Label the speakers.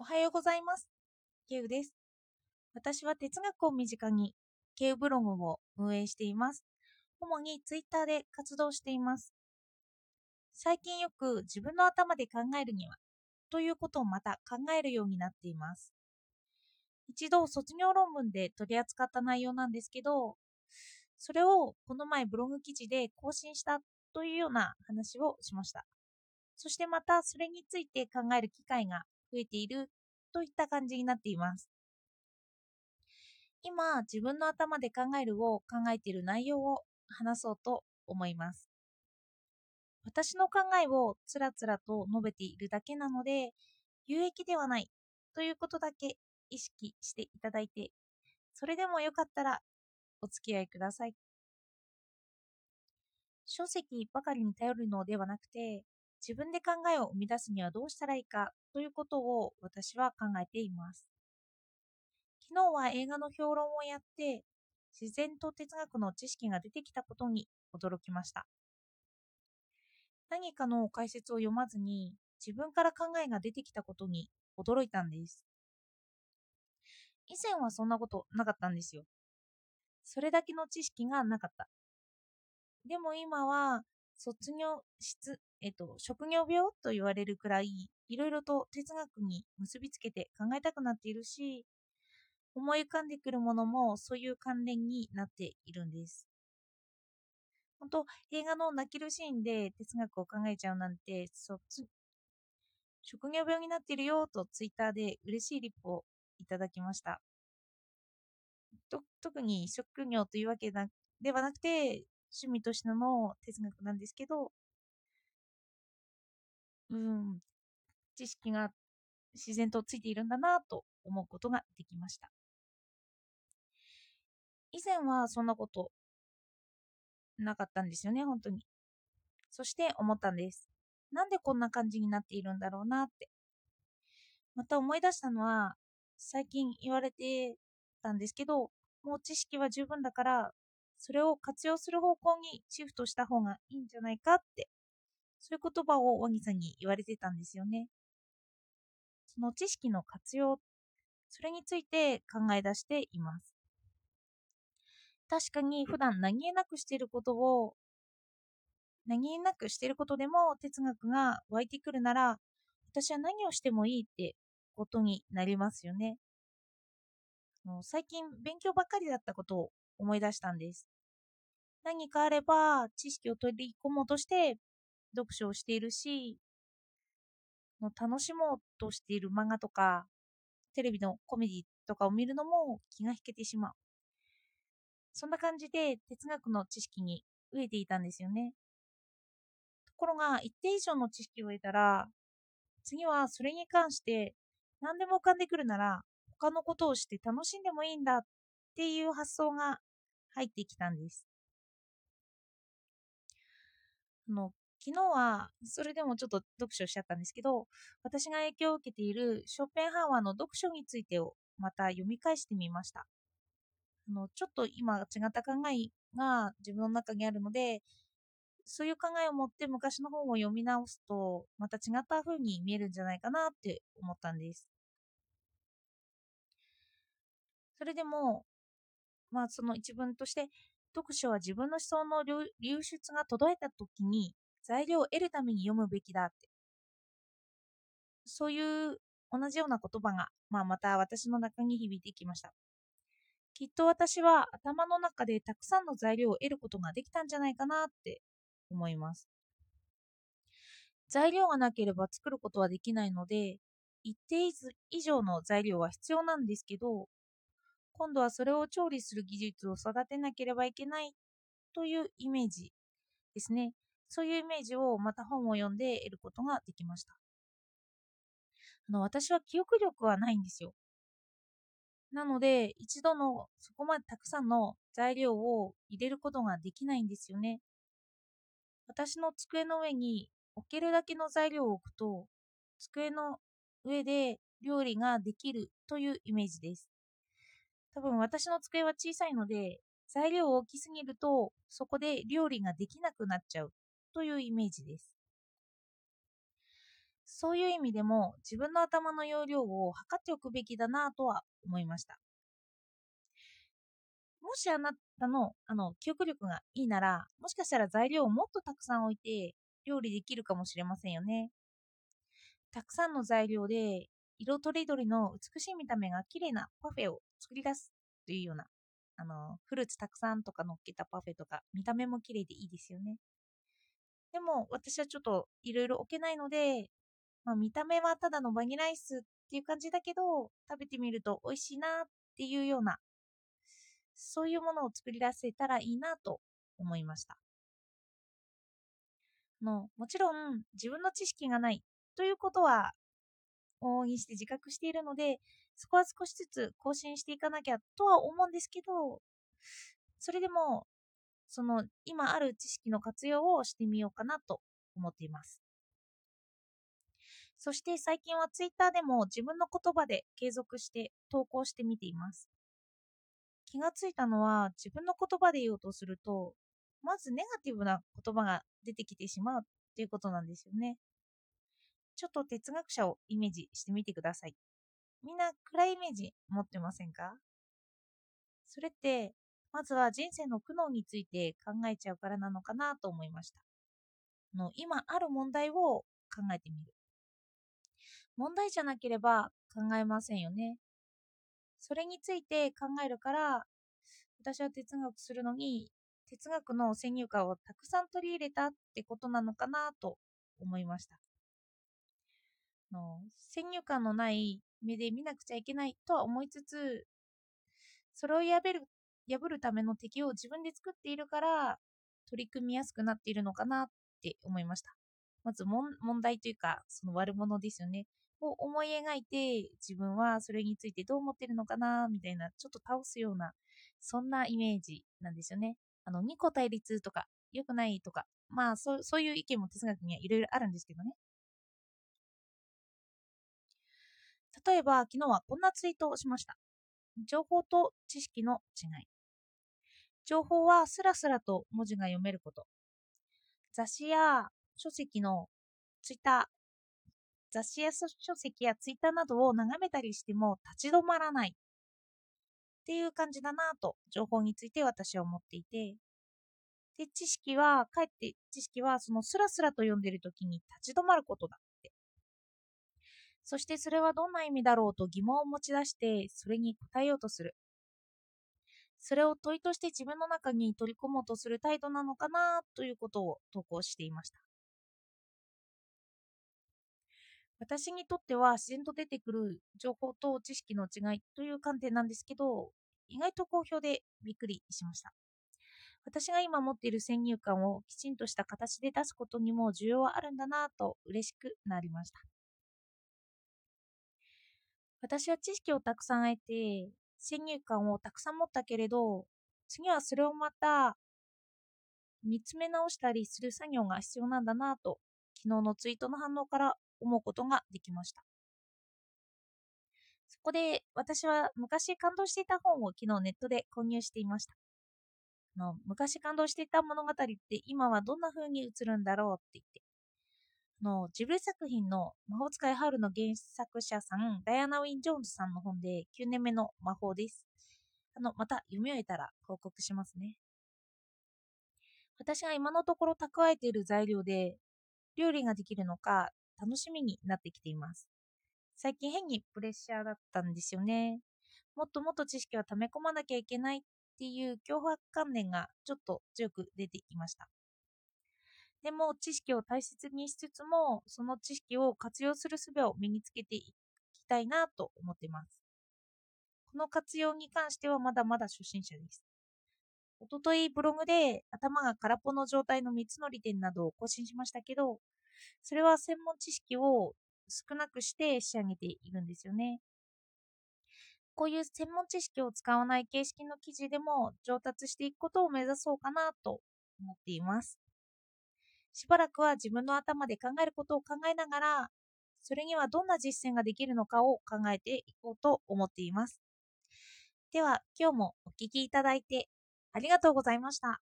Speaker 1: おはようございます。ケウです。私は哲学を身近にケウブログを運営しています。主にツイッターで活動しています。最近よく自分の頭で考えるにはということをまた考えるようになっています。一度卒業論文で取り扱った内容なんですけど、それをこの前ブログ記事で更新したというような話をしました。そしてまたそれについて考える機会が増えているといった感じになっています。今、自分の頭で考えるを考えている内容を話そうと思います。私の考えをつらつらと述べているだけなので、有益ではないということだけ意識していただいて、それでもよかったらお付き合いください。書籍ばかりに頼るのではなくて、自分で考えを生み出すにはどうしたらいいかということを私は考えています。昨日は映画の評論をやって、自然と哲学の知識が出てきたことに驚きました。何かの解説を読まずに自分から考えが出てきたことに驚いたんです。以前はそんなことなかったんですよ。それだけの知識がなかった。でも今は卒業質、えっと、職業病と言われるくらい、いろいろと哲学に結びつけて考えたくなっているし、思い浮かんでくるものもそういう関連になっているんです。本当映画の泣けるシーンで哲学を考えちゃうなんて、そ職業病になっているよとツイッターで嬉しいリップをいただきました。と特に職業というわけではなくて、趣味としての哲学なんですけど、うん、知識が自然とついているんだなと思うことができました。以前はそんなことなかったんですよね、本当に。そして思ったんです。なんでこんな感じになっているんだろうなって。また思い出したのは、最近言われてたんですけど、もう知識は十分だからそれを活用する方向にシフトした方がいいんじゃないかって、そういう言葉をワギさんに言われてたんですよね。その知識の活用、それについて考え出しています。確かに普段何気なくしていることを、何気なくしていることでも哲学が湧いてくるなら、私は何をしてもいいってことになりますよね。最近勉強ばっかりだったことを思い出したんです。何かあれば知識を取り込もうとして読書をしているし、の楽しもうとしている漫画とか、テレビのコメディとかを見るのも気が引けてしまう。そんな感じで哲学の知識に飢えていたんですよね。ところが、一定以上の知識を得たら、次はそれに関して何でも浮かんでくるなら、他のことをして楽しんでもいいんだっていう発想が入ってきたんです。の昨日はそれでもちょっと読書しちゃったんですけど私が影響を受けているショーペンハーワーの読書についてをまた読み返してみました。あのちょっと今違った考えが自分の中にあるのでそういう考えを持って昔の本を読み直すとまた違った風に見えるんじゃないかなって思ったんです。それでもまあその一文として読書は自分の思想の流出が途絶えた時に材料を得るために読むべきだって。そういう同じような言葉が、まあ、また私の中に響いてきました。きっと私は頭の中でたくさんの材料を得ることができたんじゃないかなって思います。材料がなければ作ることはできないので、一定以上の材料は必要なんですけど、今度はそれを調理する技術を育てなければいけないというイメージですね。そういうイメージをまた本を読んで得ることができました。あの私は記憶力はないんですよ。なので、一度のそこまでたくさんの材料を入れることができないんですよね。私の机の上に置けるだけの材料を置くと、机の上で料理ができるというイメージです。多分私の机は小さいので、材料大きすぎると、そこで料理ができなくなっちゃうというイメージです。そういう意味でも自分の頭の容量を測っておくべきだなとは思いました。もしあなたのあの記憶力がいいなら、もしかしたら材料をもっとたくさん置いて料理できるかもしれませんよね。たくさんの材料で色とりどりの美しい見た目が綺麗なパフェを作り出すというようなあのフルーツたくさんとか乗っけたパフェとか見た目も綺麗でいいですよね。でも私はちょっといろいろ置けないので、まあ、見た目はただのバニラアイスっていう感じだけど食べてみると美味しいなっていうようなそういうものを作り出せたらいいなと思いました。のもちろん自分の知識がないということは往々にして自覚しているのでそこは少しずつ更新していかなきゃとは思うんですけどそれでもその今ある知識の活用をしてみようかなと思っています。そして最近はツイッターでも自分の言葉で継続して投稿してみています。気がついたのは自分の言葉で言おうとするとまずネガティブな言葉が出てきてしまうということなんですよね。ちょっと哲学者をイメージしてみてください。みんな暗いイメージ持ってませんか？それってまずは人生の苦悩について考えちゃうからなのかなと思いました。の今ある問題を考えてみる。問題じゃなければ考えませんよね。それについて考えるから私は哲学するのに哲学の先入観をたくさん取り入れたってことなのかなと思いました。の先入観のない目で見なくちゃいけないとは思いつつそれを破る破るための敵を自分で作っているから取り組みやすくなっているのかなって思いました。まず問題というかその悪者ですよね。を思い描いて自分はそれについてどう思ってるのかなみたいなちょっと倒すようなそんなイメージなんですよね。あの2個対立とか良くないとかまあそそういう意見も哲学にはいろいろあるんですけどね。例えば昨日はこんなツイートをしました。情報と知識の違い。情報はスラスラと文字が読めること。雑誌や書籍のツイッター雑誌や書籍やツイッターなどを眺めたりしても立ち止まらない。っていう感じだなと情報について私は思っていて。で知識はかえって知識はそのスラスラと読んでる時に立ち止まることだ。そしてそれはどんな意味だろうと疑問を持ち出してそれに答えようとするそれを問いとして自分の中に取り込もうとする態度なのかなということを投稿していました私にとっては自然と出てくる情報と知識の違いという観点なんですけど、意外と好評でびっくりしました。私が今持っている先入観をきちんとした形で出すことにも需要はあるんだなと嬉しくなりました。私は知識をたくさん得て、先入観をたくさん持ったけれど、次はそれをまた見つめ直したりする作業が必要なんだなと、昨日のツイートの反応から思うことができました。そこで私は昔感動していた本を昨日ネットで購入していました。あの昔感動していた物語って今はどんな風に映るんだろうって言って。のジブリ作品の魔法使いハウルの原作者さん、ダイアナ・ウィン・ジョーンズさんの本で9年目の魔法です。あの、また読み終えたら報告しますね。私が今のところ蓄えている材料で料理ができるのか楽しみになってきています。最近変にプレッシャーだったんですよね。もっともっと知識を溜め込まなきゃいけないっていう脅迫観念がちょっと強く出てきました。でも知識を大切にしつつも、その知識を活用する術を身につけていきたいなと思っています。この活用に関してはまだまだ初心者です。おとといブログで頭が空っぽの状態の3つの利点などを更新しましたけど、それは専門知識を少なくして仕上げているんですよね。こういう専門知識を使わない形式の記事でも上達していくことを目指そうかなと思っています。しばらくは自分の頭で考えることを考えながら、それにはどんな実践ができるのかを考えていこうと思っています。では、今日もお聞きいただいてありがとうございました。